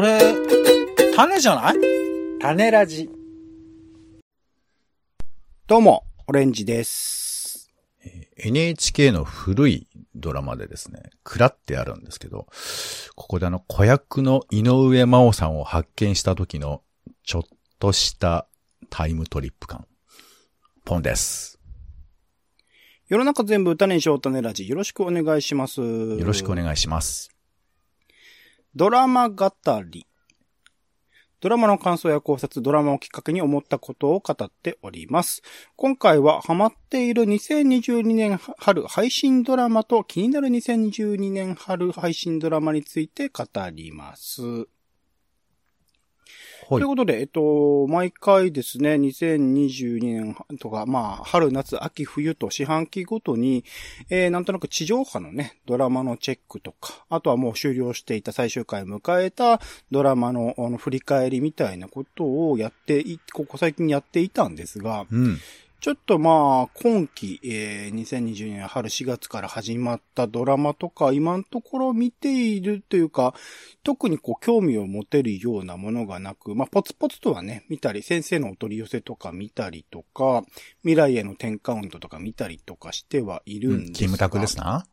それ、種じゃない？種ラジ。どうも、オレンジです。NHK の古いドラマでですね、クラってあるんですけど、ここであの子役の井上真央さんを発見した時のちょっとしたタイムトリップ感。ポンです。世の中全部種にしよう種ラジ。よろしくお願いします。よろしくおい。願いします。ドラマ語り。ドラマの感想や考察、ドラマをきっかけに思ったことを語っております。今回はハマっている2022年春配信ドラマと気になる2022年春配信ドラマについて語ります。はいという。ことで、えっと、毎回ですね、2022年とか、まあ、春、夏、秋、冬と四半期ごとに、えー、なんとなく地上波のね、ドラマのチェックとか、あとはもう終了していた最終回を迎えたドラマのあの振り返りみたいなことをやってい、ここ最近やっていたんですが、うん。ちょっとまあ、今期、えー、2020年春4月から始まったドラマとか、今のところ見ているというか、特にこう、興味を持てるようなものがなく、まあ、ポツポツとはね、見たり、先生のお取り寄せとか見たりとか、未来への10カウントとか見たりとかしてはいるんですが、キムタクですな。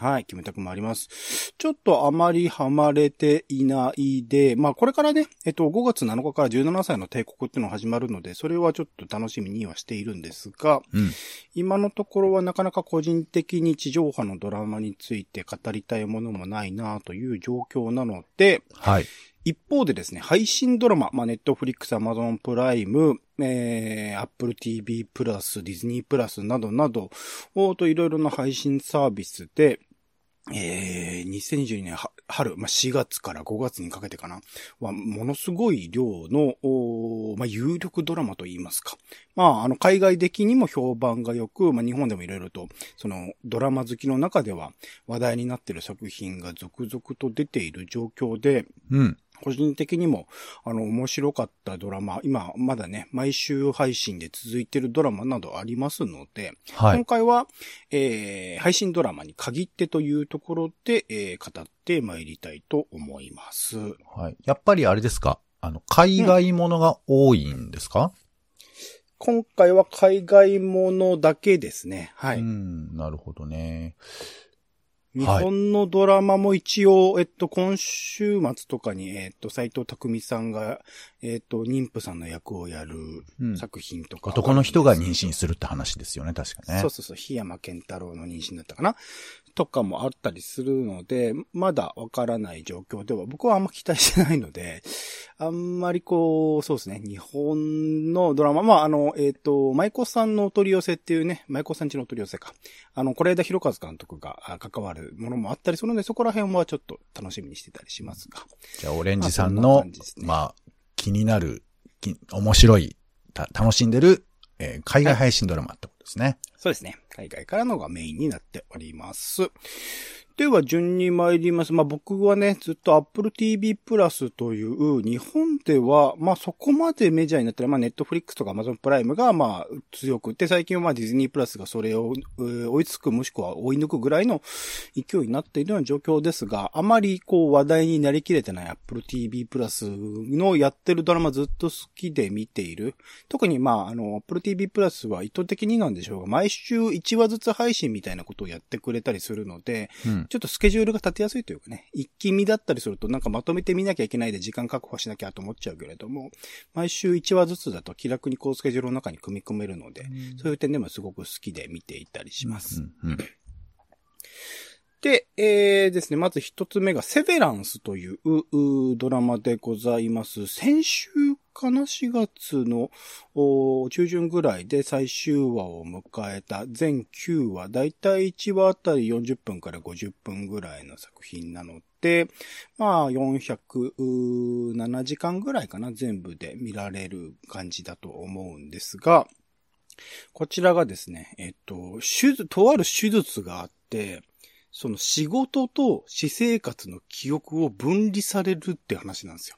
はい、キムタクもあります。ちょっとあまりハマれていないで、まあこれからね、えっと、5月7日から17歳の帝国っていうのが始まるので、それはちょっと楽しみにはしているんですが、うん。今のところはなかなか個人的に地上波のドラマについて語りたいものもないなという状況なので、はい。一方でですね、配信ドラマ、まあ、ネットフリックス、アマゾンプライム、えー、Apple TV プラス、ディズニープラスなどなど、おーといろいろな配信サービスで、えー、2022年は春、まあ、4月から5月にかけてかな、は、ものすごい量の、まあ、有力ドラマといいますか。まあ、あの、海外的にも評判が良く、まあ、日本でもいろいろと、その、ドラマ好きの中では話題になっている作品が続々と出ている状況で、うん。個人的にも、あの、面白かったドラマ、今、まだね、毎週配信で続いているドラマなどありますので、はい。今回は、えー、配信ドラマに限ってというところで、えー、語ってまいりたいと思います。はい。やっぱりあれですか？あの、海外ものが多いんですか、今回は海外ものだけですね。はい。うん。なるほどね。日本のドラマも一応、えっと、今週末とかに、えっと、斎藤匠さんが、えっと、妊婦さんの役をやるうん。作品とか、男の人が妊娠するって話ですよね、確かね。そうそうそう、檜山健太郎の妊娠だったかなとかもあったりするので、まだわからない状況では、僕はあんま期待してないので、あんまりこう、そうですね、日本のドラマ、まあ、あの、えっ、と、舞妓さんのお取り寄せっていうね、舞妓さんちのお取り寄せか。あの、是枝裕和監督があ関わるものもあったりするので、そこら辺はちょっと楽しみにしてたりしますが。じゃあ、オレンジさんの感じです、ねまあ、気になる、き面白い、た楽しんでる、えー海外配信ドラマってことですね。そうですね。海外からのがメインになっております。では、順に参ります。まあ、僕はね、ずっと Apple TV プラスという、日本では、まあ、そこまでメジャーになってる、まあ、Netflix とか Amazon プライムが、まあ、強くて、最近はまあ、ディズニープラスがそれを、追いつく、もしくは追い抜くぐらいの勢いになっているような状況ですが、あまりこう、話題になりきれてない Apple TV プラスのやってるドラマずっと好きで見ている。特にまあ、あの、Apple TV プラスは意図的になんでしょうが、毎週1話ずつ配信みたいなことをやってくれたりするので、うん。ちょっとスケジュールが立てやすいというかね、一気見だったりするとなんかまとめて見なきゃいけないで時間確保しなきゃと思っちゃうけれども、毎週1話ずつだと気楽にこうスケジュールの中に組み込めるので、そういう点でもすごく好きで見ていたりします。うん。うん。で、えーですね、まず一つ目がセベランスというドラマでございます。先週かな ?4 月の中旬ぐらいで最終話を迎えた全9話、だいたい1話あたり40分から50分ぐらいの作品なので、まあ407時間ぐらいかな全部で見られる感じだと思うんですが、こちらがですね、えっと、手術、とある手術があって、その仕事と私生活の記憶を分離されるって話なんですよ。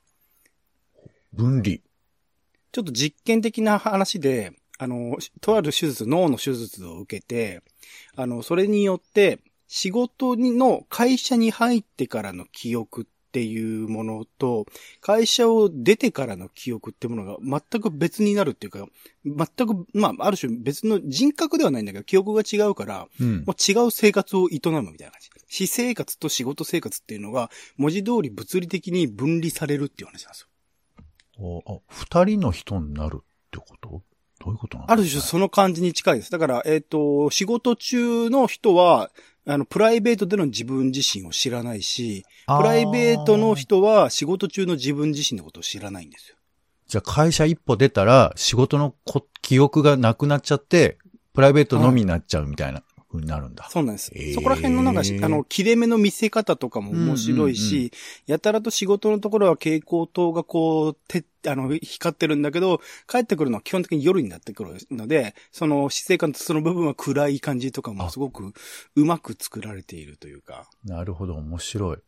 分離。ちょっと実験的な話で、あの、とある手術、脳の手術を受けて、あの、それによって、仕事にの会社に入ってからの記憶っっていうものと、会社を出てからの記憶っていうものが全く別になるっていうか、全く、まあ、ある種別の人格ではないんだけど、記憶が違うから、うんもう違う生活を営むみたいな感じ。私生活と仕事生活っていうのが、文字通り物理的に分離されるっていう話なんですよ。おあ、二人の人になるってこと？どういうことなのある種その感じに近いです。だから、えっ、と、仕事中の人は、あの、プライベートでの自分自身を知らないし、プライベートの人は仕事中の自分自身のことを知らないんですよ。じゃあ会社一歩出たら仕事のこ記憶がなくなっちゃって、プライベートのみになっちゃうみたいな風になるんだ。そうなんです。へーそこら辺のなんかし、あの、切れ目の見せ方とかも面白いし、うんうんやたらと仕事のところは蛍光灯がこう、て、あの、光ってるんだけど、帰ってくるのは基本的に夜になってくるので、その、死生観とその部分は暗い感じとかもすごくうまく作られているというか、なるほど、面白い。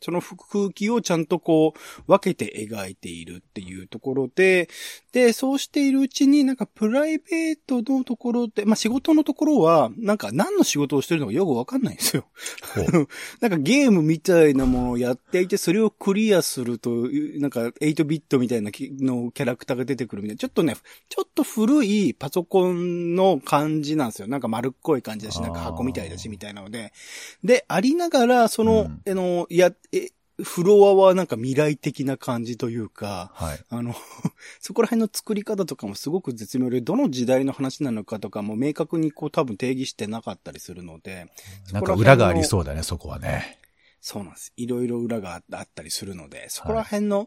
その空気をちゃんとこう、分けて描いているっていうところで、で、そうしているうちになんかプライベートのところで、まあ、仕事のところは、なんか何の仕事をしてるのかよくわかんないんですよ。なんかゲームみたいなものをやっていて、それをクリアすると、なんか8ビットみたいなきのキャラクターが出てくるみたいな、ちょっとね、ちょっと古いパソコンの感じなんですよ。なんか丸っこい感じだし、なんか箱みたいだし、みたいなので。で、ありながら、その、うんあの、や、え、フロアはなんか未来的な感じというか、はい。あの、そこら辺の作り方とかもすごく絶妙で、どの時代の話なのかとかも明確にこう多分定義してなかったりするので、なんか裏がありそうだね、そこはね。そうなんです。いろいろ裏があったりするので、そこら辺の、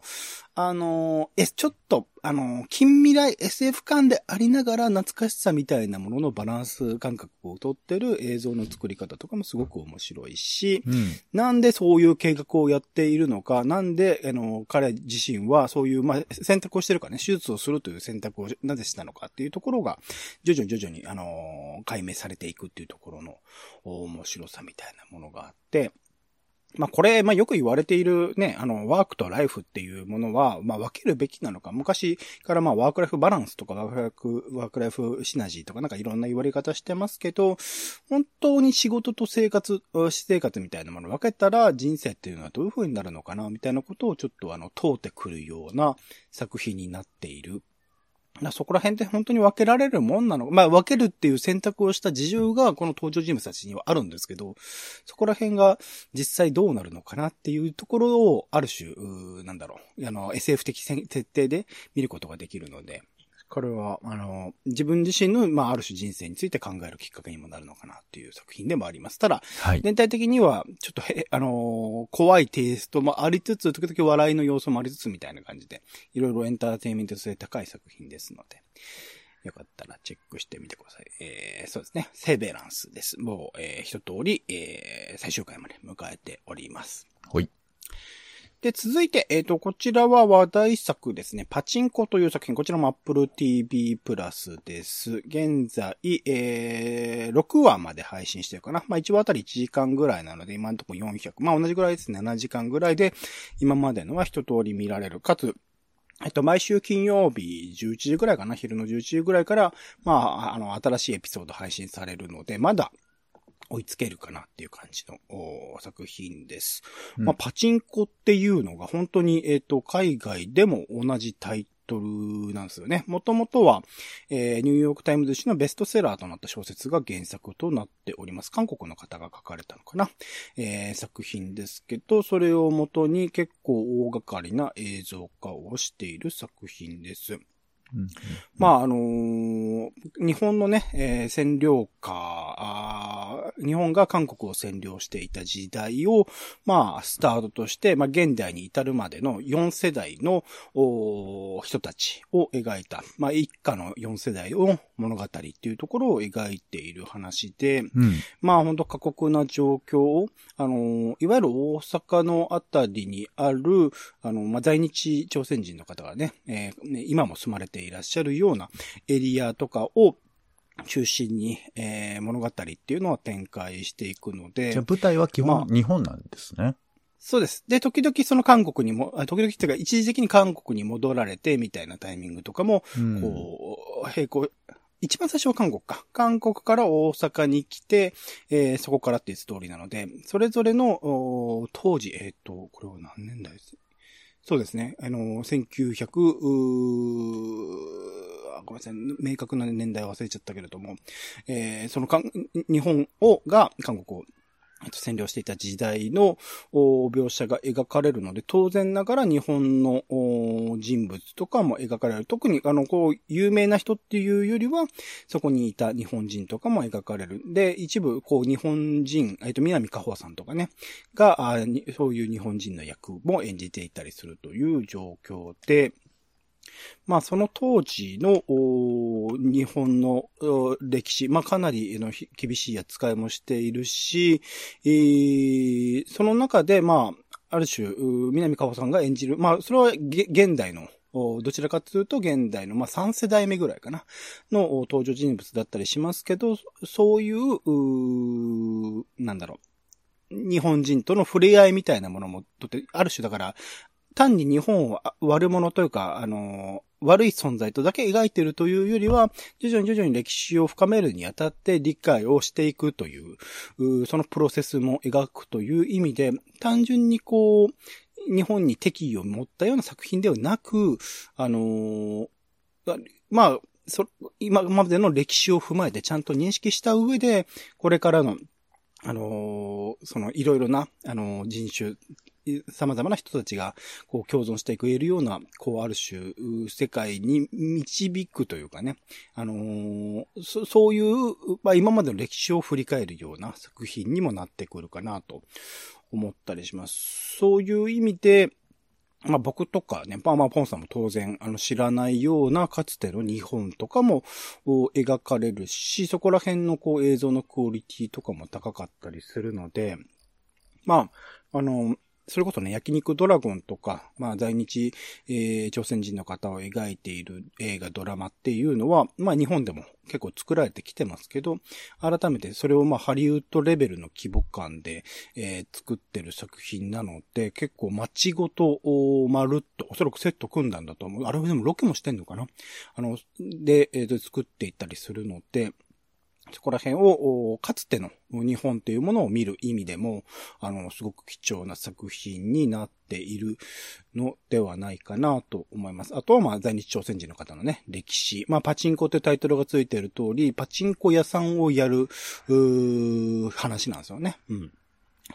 あのー、え、ちょっと、あのー、近未来 SF 感でありながら懐かしさみたいなもののバランス感覚をとってる映像の作り方とかもすごく面白いし、うん。なんでそういう計画をやっているのか、なんで、あの、彼自身はそういう、まあ、選択をしてるかね、手術をするという選択をなぜしたのかっていうところが、徐々に徐々に、あの、解明されていくっていうところのお面白さみたいなものがあって、まあこれ、まあよく言われているね、あの、ワークとライフっていうものは、まあ分けるべきなのか、昔からまあワークライフバランスとかワークライフ、ワークライフシナジーとかなんかいろんな言われ方してますけど、本当に仕事と生活、私生活みたいなものを分けたら人生っていうのはどういう風になるのかな、みたいなことをちょっとあの、問うてくるような作品になっている。なそこら辺って本当に分けられるもんなのまあ分けるっていう選択をした事情がこの登場人物たちにはあるんですけど、そこら辺が実際どうなるのかなっていうところをある種、なんだろう、あの SF 的設定で見ることができるので、これは、あの、自分自身の、まあ、ある種人生について考えるきっかけにもなるのかなっていう作品でもあります。ただ、はい。全体的には、ちょっとへ、あのー怖いテイストもありつつ、時々笑いの要素もありつつみたいな感じで、いろいろエンターテインメント性高い作品ですので、よかったらチェックしてみてください。えー、そうですね。セベランスです。もう、えー、一通り、えー、最終回まで迎えております。ほい。で、続いて、えっ、と、こちらは話題作ですね。パチンコという作品。こちらも Apple TV プラスです。現在、えー、6話まで配信してるかな。まあ、1話あたり1時間ぐらいなので、今のところ400。まあ、同じぐらいですね。7時間ぐらいで、今までのは一通り見られる。かつ、えっと、毎週金曜日11時ぐらいかな。昼の11時ぐらいから、まあ、あの、新しいエピソード配信されるので、まだ、追いつけるかなっていう感じのお作品です。うんまあ、パチンコっていうのが本当に、えっ、と、海外でも同じタイトルなんですよね。もともとは、えーニューヨークタイムズ紙のベストセラーとなった小説が原作となっております。韓国の方が書かれたのかな、えー作品ですけど、それをもとに結構大掛かりな映像化をしている作品です。うんまあ、あのー日本のね、えー占領下日本が韓国を占領していた時代を、まあ、スタートとして、まあ、現代に至るまでの4世代の人たちを描いた、まあ、一家の4世代を物語っていうところを描いている話で、うん。まあ本当過酷な状況を、あの、いわゆる大阪のあたりにある、あの、まあ、在日朝鮮人の方がね、えーね今も住まれていらっしゃるようなエリアとかを中心に、えー物語っていうのは展開していくのでじゃあ、舞台は基ま本日本なんですね。そうです。で、時々その韓国にも、あ時々っていうか一時的に韓国に戻られてみたいなタイミングとかも、うんこう、並行、一番最初は韓国か。韓国から大阪に来て、えーそこからっていうストーリーなので、それぞれの、お当時、えっ、と、これは何年代です？そうですね。あの、1900、ごめんなさい。明確な年代忘れちゃったけれども、えーそのかん、日本を、が韓国を、占領していた時代の描写が描かれるので、当然ながら日本の人物とかも描かれる。特に、あの、こう、有名な人っていうよりは、そこにいた日本人とかも描かれる。で、一部、こう、日本人、えっと、南かほさんとかね、が、そういう日本人の役も演じていたりするという状況で、まあ、その当時の、日本の歴史、まあ、かなりの厳しい扱いもしているし、えーその中で、まあ、ある種、南かほさんが演じる、まあ、それは現代の、どちらかというと現代の、まあ、3世代目ぐらいかな、の登場人物だったりしますけど、そういう、うなんだろう、日本人との触れ合いみたいなものも、とって、ある種だから、単に日本を悪者というか、あの、悪い存在とだけ描いているというよりは、徐々に徐々に歴史を深めるにあたって理解をしていくという、そのプロセスも描くという意味で、単純にこう、日本に敵意を持ったような作品ではなく、あのまあ、そ、今までの歴史を踏まえてちゃんと認識した上で、これからの、あのその、いろいろな、あの人種、様々な人たちが、こう、共存してくえるような、こう、ある種、世界に導くというかね、あのーそそういう、まあ、今までの歴史を振り返るような作品にもなってくるかなと思ったりします。そういう意味で、まあ僕とかね、まあまあポンさんも当然、あの知らないようなかつての日本とかも描かれるし、そこら辺のこう映像のクオリティとかも高かったりするので、まあ、あの、それこそね、焼肉ドラゴンとか、まあ在日、えー朝鮮人の方を描いている映画、ドラマっていうのは、まあ日本でも結構作られてきてますけど、改めてそれをまあハリウッドレベルの規模感で、えー作ってる作品なので、結構街ごと、おまるっと、おそらくセット組んだんだと思う。あれでもロケもしてんのかな？あの、で、えー作っていったりするので、そこら辺を、かつての日本というものを見る意味でも、あの、すごく貴重な作品になっているのではないかなと思います。あとは、まあ、在日朝鮮人の方のね、歴史。まあ、パチンコってタイトルがついている通り、パチンコ屋さんをやる、話なんですよね。うん。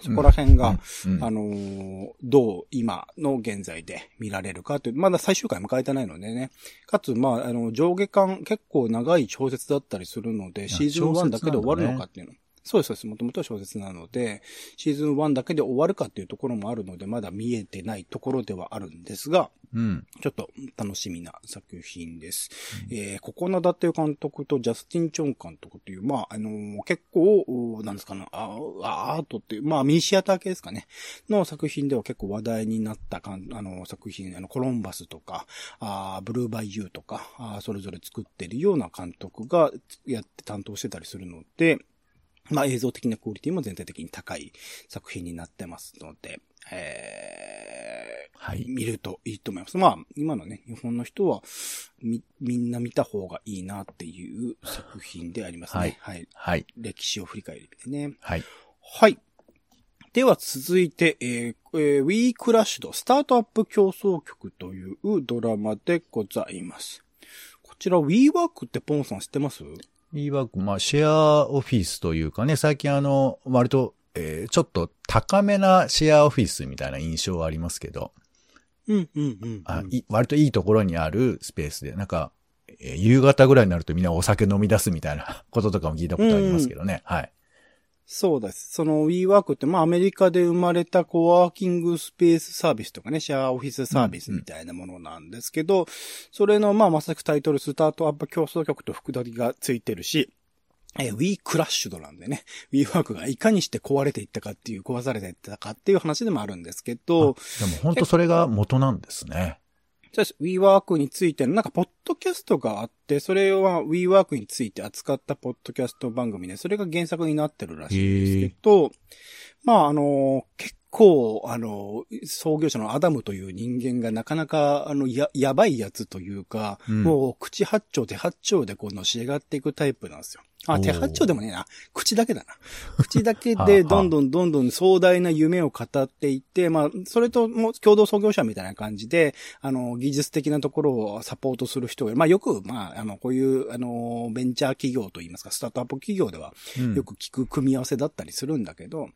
そこら辺が、うんあのーどう今の現在で見られるかという、まだ最終回迎えてないのでね。かつ、まあ、あの、上下巻結構長い小説だったりするので、シーズン1だけで終わるのかっていうの。そうです、そうです。もともとは小説なので、シーズン1だけで終わるかっていうところもあるので、まだ見えてないところではあるんですが、うん。ちょっと楽しみな作品です。えー、ココナダっていう監督とジャスティン・チョン監督っていう、まあ、あのー結構、おなんですかね、あアートっていう、まあ、ミニシアター系ですかね、の作品では結構話題になったかん、あの、作品、あの、コロンバスとか、あーブルーバイユーとか、あーそれぞれ作ってるような監督がやって担当してたりするので、まあ映像的なクオリティも全体的に高い作品になってますので、えーはい。見るといいと思います。まあ、今のね、日本の人は、み、みんな見た方がいいなっていう作品でありますね。はいはい。はい。歴史を振り返る意味でね。はい。はい。では続いて、えーえー、We Crashed スタートアップ競争曲というドラマでございます。こちら WeWork ってポンさん知ってます？E ワーク、まあ、シェアオフィスというかね、最近あの、割と、えーちょっと高めなシェアオフィスみたいな印象はありますけど、うん、うん、うん。あい割といいところにあるスペースで、なんか、えー夕方ぐらいになるとみんなお酒飲み出すみたいなこととかも聞いたことありますけどね。はい。そうです。その WeWork って、まあアメリカで生まれたコワーキングスペースサービスとかね、シェアオフィスサービスみたいなものなんですけど、それのまあまさしくタイトルスタートアップ競争曲と複雑がついてるし、えー、We Crashed なんでね、WeWork がいかにして壊れていったかっていう、壊されていったかっていう話でもあるんですけど、でも本当それが元なんですね。そうです。WeWork についての、なんか、ポッドキャストがあって、それは WeWork について扱ったポッドキャスト番組で、それが原作になってるらしいんですけど、まあ、あの、結構、あの、創業者のアダムという人間がなかなか、あの、や、やばいやつというか、うん。もう口八丁手八丁でこうのし上がっていくタイプなんですよ。あ、手八丁でもねえな。口だけだな。口だけでどんどんどんどん壮大な夢を語っていって、まあ、それともう共同創業者みたいな感じで、あの、技術的なところをサポートする人が、まあよく、まあ、あの、こういう、あの、ベンチャー企業といいますか、スタートアップ企業ではうんよく聞く組み合わせだったりするんだけど、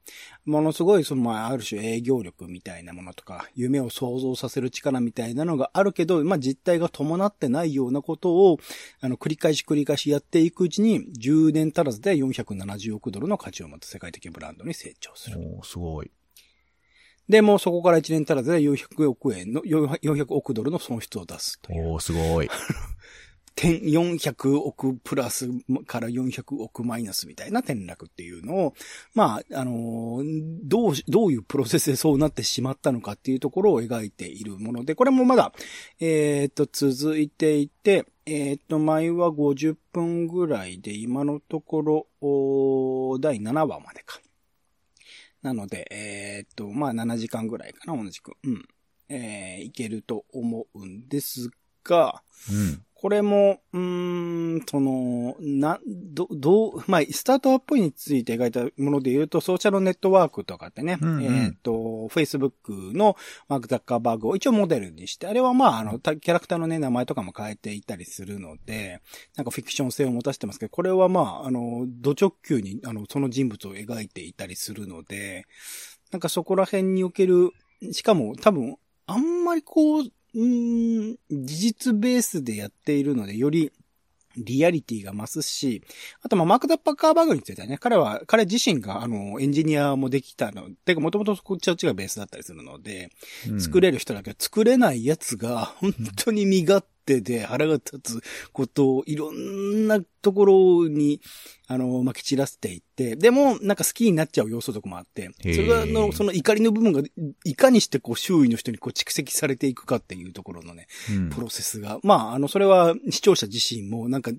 ものすごい、その、まあ、ある種営業力みたいなものとか、夢を想像させる力みたいなのがあるけど、まあ、実態が伴ってないようなことを、あの、繰り返し繰り返しやっていくうちに、10年足らずで470億ドルの価値を持つ世界的ブランドに成長する。おーすごい。で、もうそこから1年足らずで400億円の、400億ドルの損失を出すという。おーすごい。点400億プラスから400億マイナスみたいな転落っていうのを、まあ、あのーどう、どういうプロセスでそうなってしまったのかっていうところを描いているもので、これもまだ、えっ、と、続いていて、えっ、と、前は50分ぐらいで、今のところ、第7話までか。なので、えっ、と、まあ、7時間ぐらいかな、同じく。うん。えーいけると思うんですが、これも、うーん、その、な、ど、どう、まあ、スタートアップについて描いたもので言うと、ソーシャルネットワークとかってね、うんうん。えっ、と、Facebook のマーク・ザッカーバーグを一応モデルにして、あれはまあ、あの、たキャラクターのね、名前とかも変えていたりするので、なんかフィクション性を持たせてますけど、これはまあ、あの、ド直球に、あの、その人物を描いていたりするので、なんかそこら辺における、しかも多分、あんまりこう、うーん、事実ベースでやっているので、よりリアリティが増すし、あとまあマーク・ダッパーカーバーグについてはね、彼は、彼自身があの、エンジニアもできたの、てかもともとこっちは違うベースだったりするので、うん。作れる人だけど作れないやつが、本当に身勝手で腹が立つことをいろんなところに、あの、まき散らしていって、でも、なんか好きになっちゃう要素とかもあって、それが、あの、その怒りの部分が、いかにしてこう、周囲の人にこう、蓄積されていくかっていうところのね、うんプロセスが。まあ、あの、それは視聴者自身も、なんか、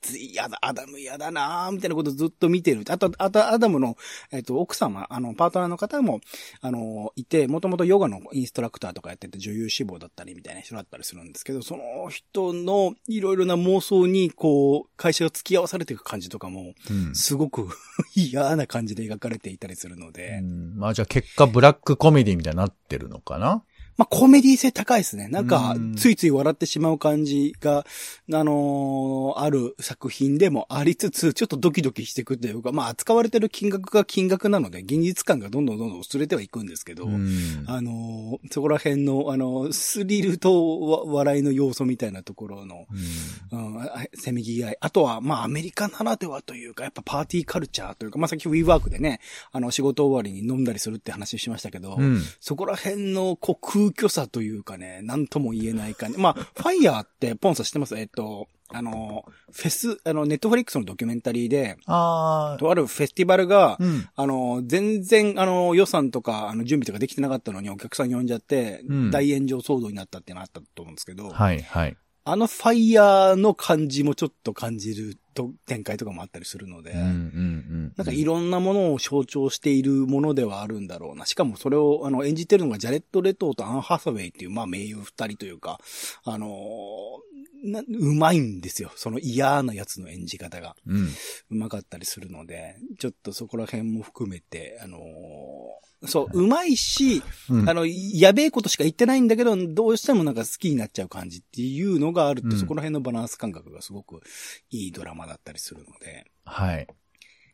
こいつ嫌だ、アダム嫌だなーみたいなことをずっと見てる。あと、あと、アダムの、えっ、と、奥様、あの、パートナーの方も、あの、いて、もともとヨガのインストラクターとかやってて女優志望だったりみたいな人だったりするんですけど、その人のいろいろな妄想に、こう、会社が付き合わされていく感じとかも、うん。すごく 嫌な感じで描かれていたりするので、うん。まあじゃあ結果ブラックコメディみたいになってるのかな？まあ、コメディ性高いですね。なんかうん、ついつい笑ってしまう感じが、あのーある作品でもありつつ、ちょっとドキドキしていくというか、まあ、扱われてる金額が金額なので、現実感がどんどんどんどん薄れてはいくんですけど、うんあのーそこら辺の、あのースリルとわ笑いの要素みたいなところの、うん、あせめぎ合い。あとは、まあ、アメリカならではというか、やっぱパーティーカルチャーというか、まあ、さっき WeWork でね、あの、仕事終わりに飲んだりするって話しましたけど、うん。そこら辺の、こう、空虚さというかね、なんとも言えない感じ。まあ、ファイヤーって、ポンさん知ってます？えっと、あの、フェス、あの、ネットフリックスのドキュメンタリーで、ああ、とあるフェスティバルが、うん。あの、全然、あの、予算とか、あの、準備とかできてなかったのにお客さん呼んじゃって、うん大炎上騒動になったっていうのあったと思うんですけど、はい、はい。あのファイヤーの感じもちょっと感じると展開とかもあったりするので、うん、うん、うん。なんかいろんなものを象徴しているものではあるんだろうな。しかもそれをあの演じてるのがジャレット・レトーとアン・ハサウェイっていう、まあ名優二人というか、あのーな、うまいんですよ。その嫌なやつの演じ方が。うん。うまかったりするので、ちょっとそこら辺も含めて、あのーそう、うまいし、うんあの、やべえことしか言ってないんだけど、どうしてもなんか好きになっちゃう感じっていうのがあると、うんそこら辺のバランス感覚がすごくいいドラマだったりするので、はい。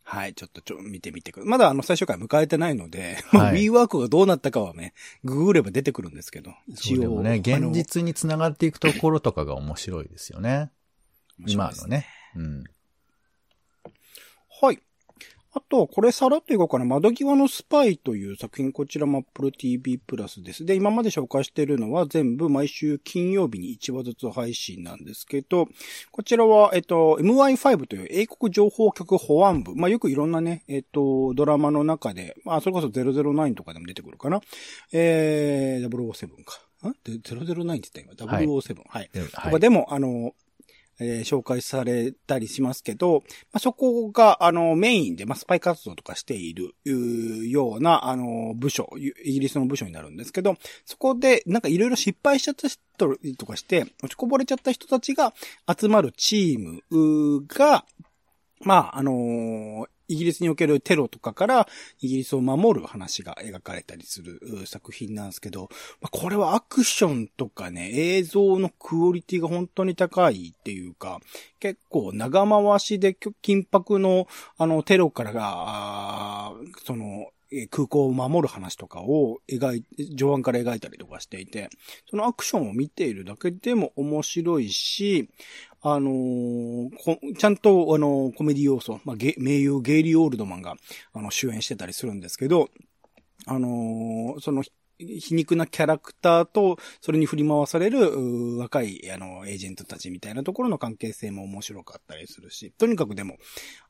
はい、ちょっとちょ、見てみてください。まだあの最終回迎えてないので、はい WeWork がどうなったかはね、ググれば出てくるんですけど、そうでもね、現実につながっていくところとかが面白いですよね。今の。ね。うん。はい。あと、これさらっといこうかな。窓際のスパイという作品、こちらも Apple TV プラスです。で、今まで紹介しているのは全部毎週金曜日に1話ずつ配信なんですけど、こちらは、えっと、MI5 という英国情報局保安部。まあ、よくいろんなね、えっと、ドラマの中で、まあ、それこそ009とかでも出てくるかな。えー、007か。んで ?009 って言った今。007。はい。はいかでも、あの、えー紹介されたりしますけど、まあ、そこが、あの、メインで、まあ、スパイ活動とかしている、ような、あの、部署、イギリスの部署になるんですけど、そこで、なんかいろいろ失敗しちゃった人とかして、落ちこぼれちゃった人たちが集まるチームが、まあ、あのーイギリスにおけるテロとかからイギリスを守る話が描かれたりする作品なんですけど、まあ、これはアクションとかね、映像のクオリティが本当に高いっていうか、結構長回しで緊迫のあのテロからが、その、空港を守る話とかを描い、上腕から描いたりとかしていて、そのアクションを見ているだけでも面白いし、あのーちゃんと、あのーコメディ要素、まあ、ゲ名優ゲイリー・オールドマンが、あの、主演してたりするんですけど、あのーその、皮肉なキャラクターと、それに振り回される、若い、あの、エージェントたちみたいなところの関係性も面白かったりするし、とにかくでも、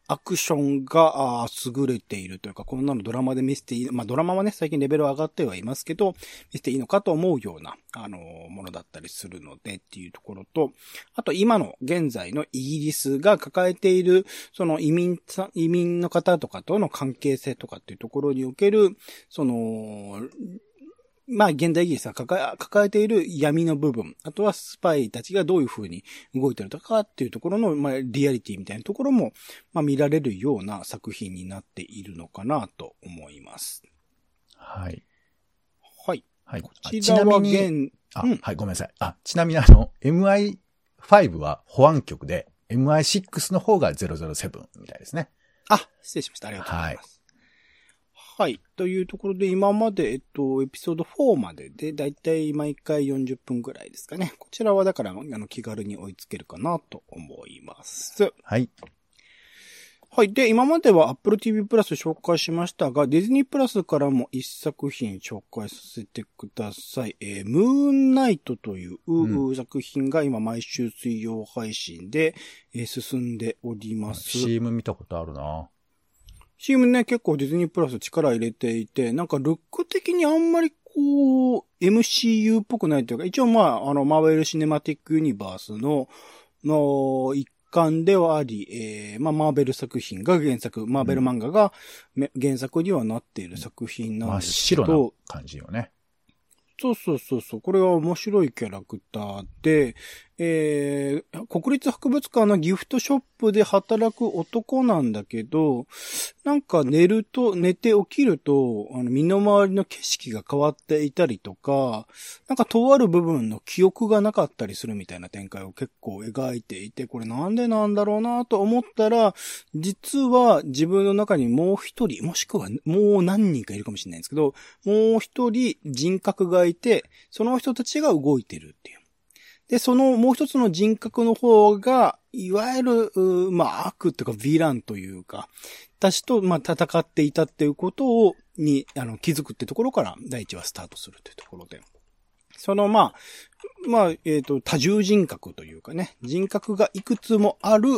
アクションが、あ優れているというか、こんなのドラマで見せていい、まあドラマはね、最近レベル上がってはいますけど、見せていいのかと思うような、あのものだったりするのでっていうところと、あと今の現在のイギリスが抱えている、その移民、移民の方とかとの関係性とかっていうところにおける、その、まあ、現代イギリスが抱え抱えている闇の部分、あとはスパイたちがどういう風に動いてるとかっていうところの、まあ、リアリティみたいなところも、まあ、見られるような作品になっているのかなと思います。はい。はい。はい。こあちらは現、あ、うんはい、ごめんなさい。あ、ちなみにあの、MI5 は保安局で、MI6 の方が007みたいですね。あ、失礼しました。ありがとうございます。はい。というところで、今まで、えっと、エピソード4までで、だいたい毎回40分ぐらいですかね。こちらはだから、あの、気軽に追いつけるかなと思います。はい。はい。で、今までは Apple TV プラス紹介しましたが、ディズニープラスからも一作品紹介させてください。えー、ムーンナイトという、う作品が今毎週水曜配信で、えー進んでおります。CM 見たことあるな CM ね、結構ディズニープラス力入れていて、なんかルック的にあんまりこう、MCU っぽくないというか、一応まあ、あの、マーベル・シネマティック・ユニバースの、の一環ではあり、えー、まあ、マーベル作品が原作、マーベル漫画がめ原作にはなっている作品な真っんですけど、白な感じよね。そうそうそうそう。これは面白いキャラクターで、えー、国立博物館のギフトショップで働く男なんだけど、なんか寝ると、寝て起きると、あの、身の回りの景色が変わっていたりとか、なんかとある部分の記憶がなかったりするみたいな展開を結構描いていて、これなんでなんだろうなと思ったら、実は自分の中にもう一人、もしくはもう何人かいるかもしれないんですけど、もう一人人格がいて、その人たちが動いてるっていう。で、そのもう一つの人格の方が、いわゆる、まあ、悪というか、ヴィランというか、たちと、まあ、戦っていたっていうことを、に、あの、気づくってところから、第一話スタートするというところで。その、まあ、まあ、えっ、と、多重人格というかね、人格がいくつもある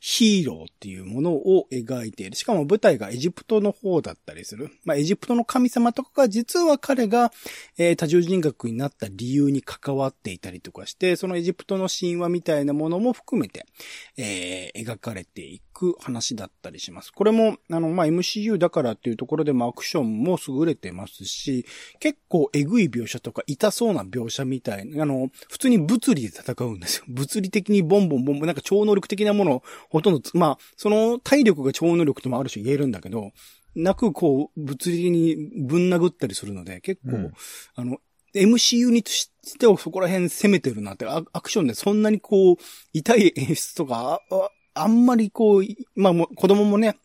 ヒーローっていうものを描いている。しかも舞台がエジプトの方だったりする。まあ、エジプトの神様とかが実は彼が、えー多重人格になった理由に関わっていたりとかして、そのエジプトの神話みたいなものも含めて、えー描かれていく話だったりします。これも、あの、まあ、MCU だからっていうところでもアクションも優れてますし、結構エグい描写とか痛そうな描写みたいな、の、普通に物理で戦うんですよ。物理的にボンボンボンボン、なんか超能力的なものをほとんどつ、まあ、その体力が超能力ともある種言えるんだけど、なくこう、物理的にぶん殴ったりするので、結構、うんあの、MCU にしてはそこら辺攻めてるなって、アアクションでそんなにこう、痛い演出とか、ああんまりこう、まあもう子供もね、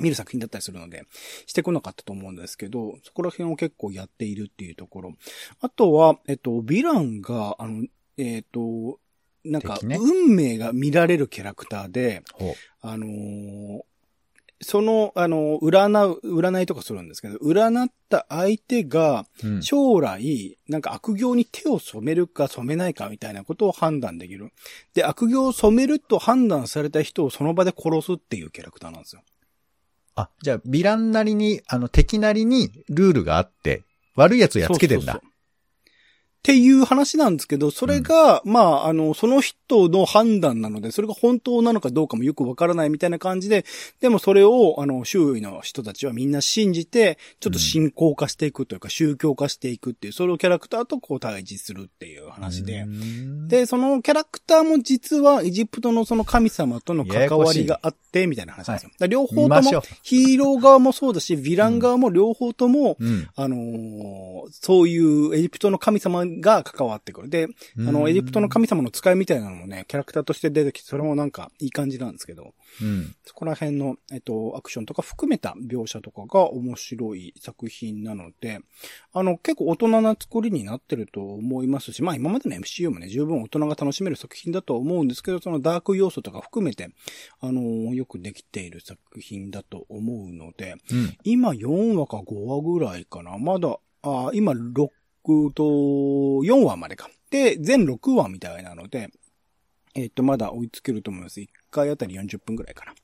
見る作品だったりするので、してこなかったと思うんですけど、そこら辺を結構やっているっていうところ。あとは、えっと、ヴィランが、あの、えっと、なんか、運命が見られるキャラクターで、ほあのーその、あの、占う、占いとかするんですけど、占った相手が。将来、なんか悪行に手を染めるか染めないかみたいなことを判断できる。で、悪行を染めると判断された人をその場で殺すっていうキャラクターなんですよ。あ、じゃあ、ヴィランなりに、あの、敵なりにルールがあって、悪い奴をやっつけてんだ。そうそうっていう話なんですけど、それが、まあ、あの、その人の判断なので、それが本当なのかどうかもよくわからないみたいな感じで、でもそれを、あの、周囲の人たちはみんな信じて、ちょっと信仰化していくというか、宗教化していくっていう、それをキャラクターとこう対峙するっていう話で。で、そのキャラクターも実は、エジプトのその神様との関わりがあって、みたいな話なんですよ。はい、両方とも、ヒーロー側もそうだし、ヴィラン側も両方とも、うん、あのー、そういうエジプトの神様が関わってくる。で、あの、エジプトの神様の使いみたいなのもね、キャラクターとして出てきて、それもなんかいい感じなんですけど、うん、そこら辺の、えっと、アクションとか含めた描写とかが面白い作品なので、あの、結構大人な作りになってると思いますし、まあ今までの MCU もね、十分大人が楽しめる作品だと思うんですけど、そのダーク要素とか含めて、あのー、よくできている作品だと思うので、うん、今4話か5話ぐらいかな。まだ、あ今6と4話までか。で、全6話みたいなので、えっ、と、まだ追いつけると思います。1回あたり40分くらいかな。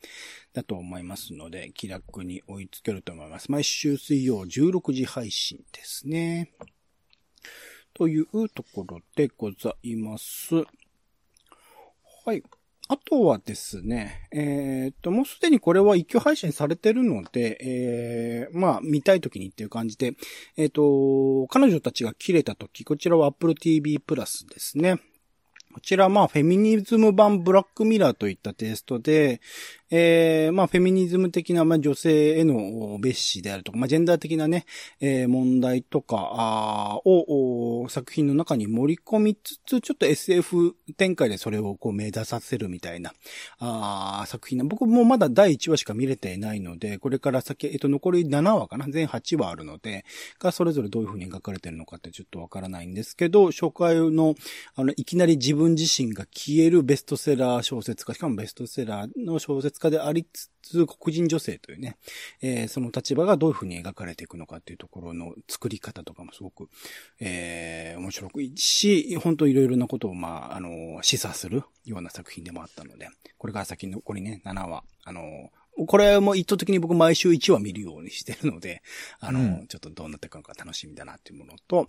だと思いますので、気楽に追いつけると思います。毎週水曜16時配信ですね。というところでございます。はい。あとはですね、えー、っと、もうすでにこれは一挙配信されてるので、えー、まあ、見たい時にっていう感じで、えー、っと、彼女たちが切れた時、こちらは Apple TV プラスですね。こちら、まあ、フェミニズム版ブラックミラーといったテイストで、えー、まあ、フェミニズム的な、まあ、女性への蔑視であるとか、まあ、ジェンダー的なね、えー、問題とかを作品の中に盛り込みつつ、ちょっと SF 展開でそれをこう目指させるみたいな、あ作品な。僕もまだ第1話しか見れていないので、これから先、えっと、残り7話かな？全8話あるので、がそれぞれどういう風に描かれてるのかってちょっとわからないんですけど、紹介の、あの、いきなり自分自身が消えるベストセラー小説家、しかもベストセラーの小説家でありつつ、黒人女性というね、えー、その立場がどういうふうに描かれていくのかっていうところの作り方とかもすごく、えー、面白くし、本当いろいろなことを、まあ、あの、示唆するような作品でもあったので、これから先残りね、7話、あの、これも意図的に僕毎週1話見るようにしてるので、あの、うん、ちょっとどうなっていくのか楽しみだなっていうものと、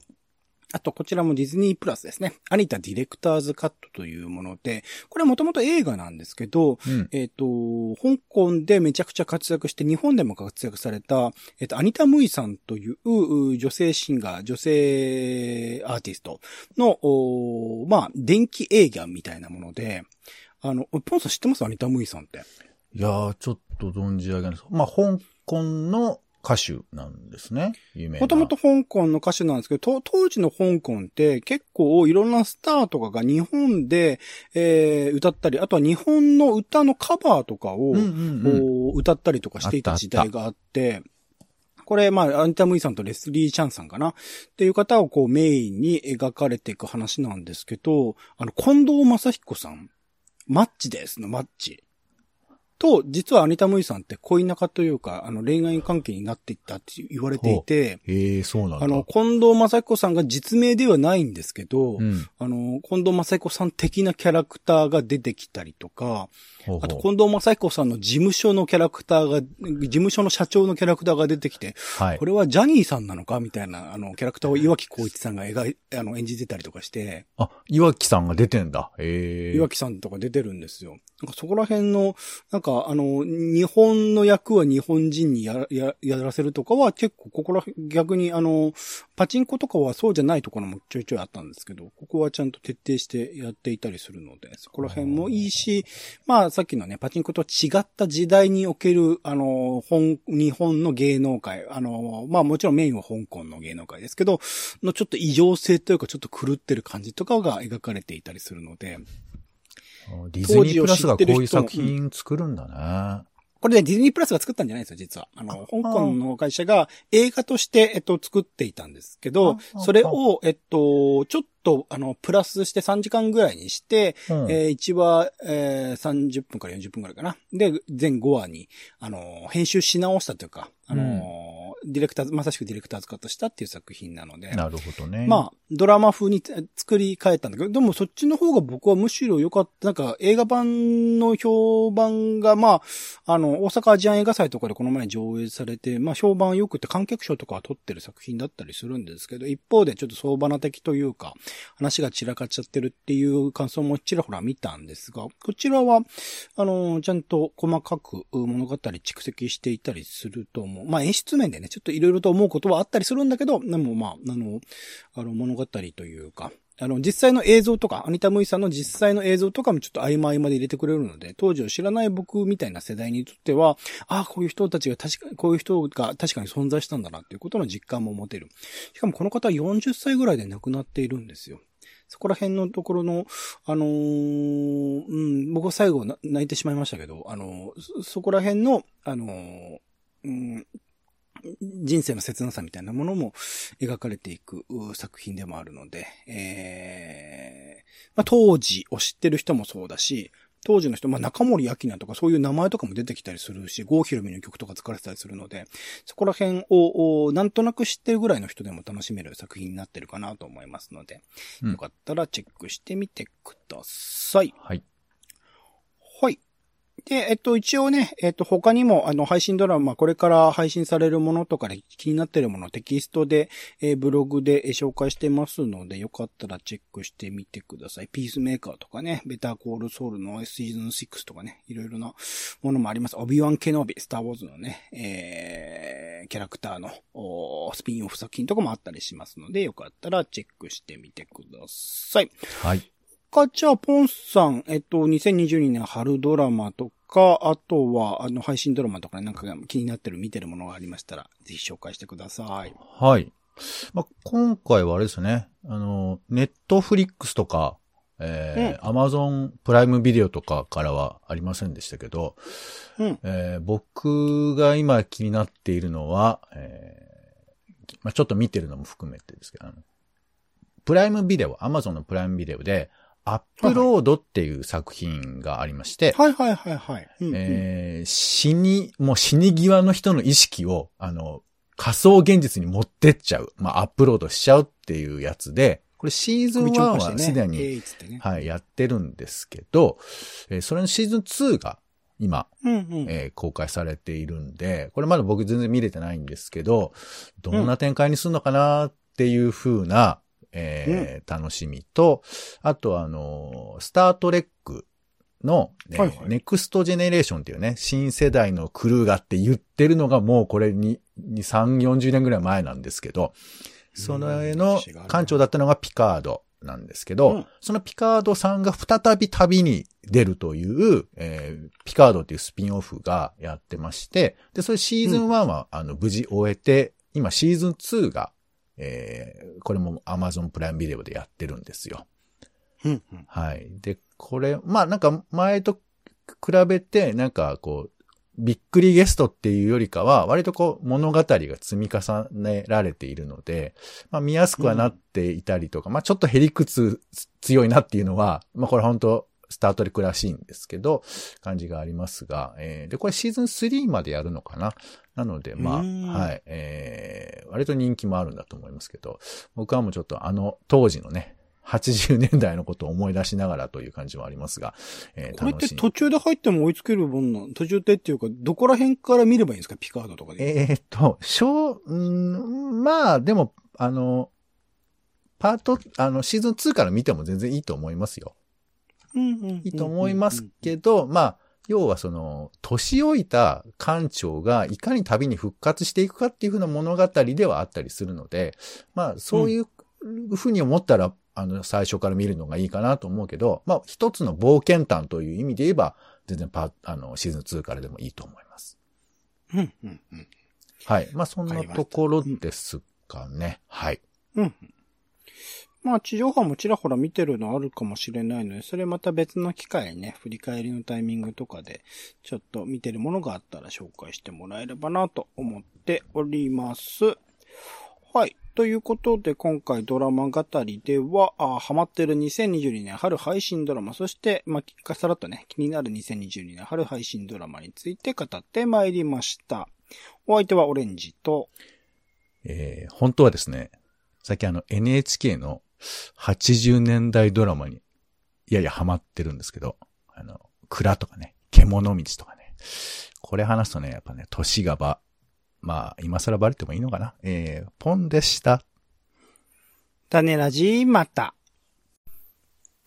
あと、こちらもディズニープラスですね。アニタディレクターズカットというもので、これはもともと映画なんですけど、うん、えっ、と、香港でめちゃくちゃ活躍して、日本でも活躍された、えっ、と、アニタ・ムイさんという女性シンガー、女性アーティストの、まあ、電気映画みたいなもので、あの、ポンさん知ってます？アニタ・ムイさんって。いやー、ちょっと存じ上げないです。まあ、香港の歌手なんですね。有名もともと香港の歌手なんですけど、当時の香港って結構いろんなスターとかが日本で、えー、歌ったり、あとは日本の歌のカバーとかを、うんうんうん、歌ったりとかしていた時代があって、これ、まあ、アンタムイさんとレスリー・チャンさんかな？っていう方をこうメインに描かれていく話なんですけど、あの、近藤正彦さん、マッチです。の、マッチ。と、実はアニタ・ムイさんって恋仲というか、あの、恋愛関係になっていったって言われていて、へえ、そうなんだ。あの、近藤正彦さんが実名ではないんですけど、うん、あの、近藤正彦さん的なキャラクターが出てきたりとか、ほうほうあと、近藤正彦さんの事務所のキャラクターが、事務所の社長のキャラクターが出てきて、はい、これはジャニーさんなのかみたいな、あの、キャラクターを岩木光一さんが描い、あの、演じてたりとかして。あ、岩木さんが出てんだ。へえ。岩木さんとか出てるんですよ。なんかそこら辺の、なんか、あの、日本の役は日本人にや、や、やらせるとかは結構、ここら、逆にあの、パチンコとかはそうじゃないところもちょいちょいあったんですけど、ここはちゃんと徹底してやっていたりするので、そこら辺もいいし、まあ、さっきのね、パチンコとは違った時代における、あの、本、日本の芸能界、あの、まあもちろんメインは香港の芸能界ですけど、のちょっと異常性というかちょっと狂ってる感じとかが描かれていたりするので、ディズニープラスがこういう作品作るんだね。これね、ディズニープラスが作ったんじゃないですよ、実は。あの、香港の会社が映画として、えっと、作っていたんですけど、それを、えっと、ちょっと、あの、プラスして3時間ぐらいにして、うん、えー、1話、えー、30分から40分ぐらいかな。で、全5話に、あの、編集し直したというか、あの、ディレクターズ、まさしくディレクターズカットしたっていう作品なので。なるほどね。まあ、ドラマ風に作り変えたんだけど、でもそっちの方が僕はむしろ良かった。なんか映画版の評判が、まあ、あの、大阪アジアン映画祭とかでこの前上映されて、まあ評判良くて観客賞とかは撮ってる作品だったりするんですけど、一方でちょっと相場な的というか、話が散らかっちゃってるっていう感想もちらほら見たんですが、こちらは、あの、ちゃんと細かく物語蓄積していたりすると思う。まあ演出面でね、ちょっといろいろと思うことはあったりするんだけど、でもまあ、あの、あの物語というか、あの、実際の映像とか、アニタムイさんの実際の映像とかもちょっと合間合間で入れてくれるので、当時を知らない僕みたいな世代にとっては、ああ、こういう人たちが確かに、こういう人が確かに存在したんだなっていうことの実感も持てる。しかもこの方は40歳ぐらいで亡くなっているんですよ。そこら辺のところの、あのー、うん、僕は最後泣いてしまいましたけど、あのー、そ、そこら辺の、あのー、うん、人生の切なさみたいなものも描かれていく作品でもあるので、えー、まあ、当時を知ってる人もそうだし、当時の人、まあ、中森明菜とかそういう名前とかも出てきたりするし、郷ひろみの曲とか使われてたりするので、そこら辺を、なんとなく知ってるぐらいの人でも楽しめる作品になってるかなと思いますので、うん、よかったらチェックしてみてください。はい。はい。で、えっと、一応ね、えっと、他にも、あの、配信ドラマ、これから配信されるものとかで気になってるもの、テキストで、えー、ブログで紹介してますので、よかったらチェックしてみてください。ピースメーカーとかね、ベターコールソウルのシーズン6とかね、いろいろなものもあります。オビワン・ケノービ、スター・ウォーズのね、えー、キャラクターの、スピンオフ作品とかもあったりしますので、よかったらチェックしてみてください。はい。か、じゃあ、ポンさん、えっと、2022年春ドラマとか、あとは、あの、配信ドラマとかなんか気になってる、見てるものがありましたら、ぜひ紹介してください。はい。まあ、今回はあれですね、あの、ネットフリックスとか、えー、アマゾンプライムビデオとかからはありませんでしたけど、うん、えー、僕が今気になっているのは、えー、まあ、ちょっと見てるのも含めてですけど、プライムビデオ、アマゾンのプライムビデオで、アップロードっていう作品がありまして、はいはいはいはい。えー、死に、もう死に際の人の意識を、あの、仮想現実に持ってっちゃう。まあ、アップロードしちゃうっていうやつで、これシーズン1はすでに、はい、やってるんですけど、えー、それのシーズン2が今、うんうん、えー、公開されているんで、これまだ僕全然見れてないんですけど、どんな展開にするのかなっていう風な、えー、うん、楽しみと、あとあの、スタートレックの、ねはいはい、ネクストジェネレーションっていうね、新世代のクルーがって言ってるのがもうこれに、に3、40年ぐらい前なんですけど、それの館長だったのがピカードなんですけど、うん、そのピカードさんが再び旅に出るという、えー、ピカードっていうスピンオフがやってまして、で、それシーズン1は、うん、あの、無事終えて、今シーズン2がえー、これも Amazon プライムビデオでやってるんですよ。うん、はい。で、これ、まあなんか前と比べて、なんかこう、びっくりゲストっていうよりかは、割とこう物語が積み重ねられているので、まあ見やすくはなっていたりとか、うん、まあちょっとヘリクツ強いなっていうのは、まあこれ本当スタートレックらしいんですけど、感じがありますが、えー、で、これシーズン3までやるのかな？なので、まあ、はい、えー、割と人気もあるんだと思いますけど、僕はもうちょっとあの当時のね、80年代のことを思い出しながらという感じもありますが、えー、これって途中で入っても追いつけるもんな途中でっていうか、どこら辺から見ればいいんですか？ピカードとかで。えー、っと、小、んまあ、でも、あの、パート、あの、シーズン2から見ても全然いいと思いますよ。いいと思いますけど、まあ、要はその、年老いた館長がいかに旅に復活していくかっていうふうな物語ではあったりするので、まあ、そういうふうに思ったら、あの、最初から見るのがいいかなと思うけど、まあ、一つの冒険譚という意味で言えば、全然パあの、シーズン2からでもいいと思います。うんうんうん、はい。まあ、そんなところですかね。はい。うんまあ、地上波もちらほら見てるのあるかもしれないので、それまた別の機会ね、振り返りのタイミングとかで、ちょっと見てるものがあったら紹介してもらえればなと思っております。はい。ということで、今回ドラマ語りでは、あハマってる2022年春配信ドラマ、そして、まあ、さらっとね、気になる2022年春配信ドラマについて語ってまいりました。お相手はオレンジと、えー、本当はですね、最近あの NHK の80年代ドラマに、いやいやハマってるんですけど、あの、蔵とかね、獣道とかね。これ話すとね、やっぱね、年がば、まあ、今更バレてもいいのかな。えー、ポンでした。種ラジまた。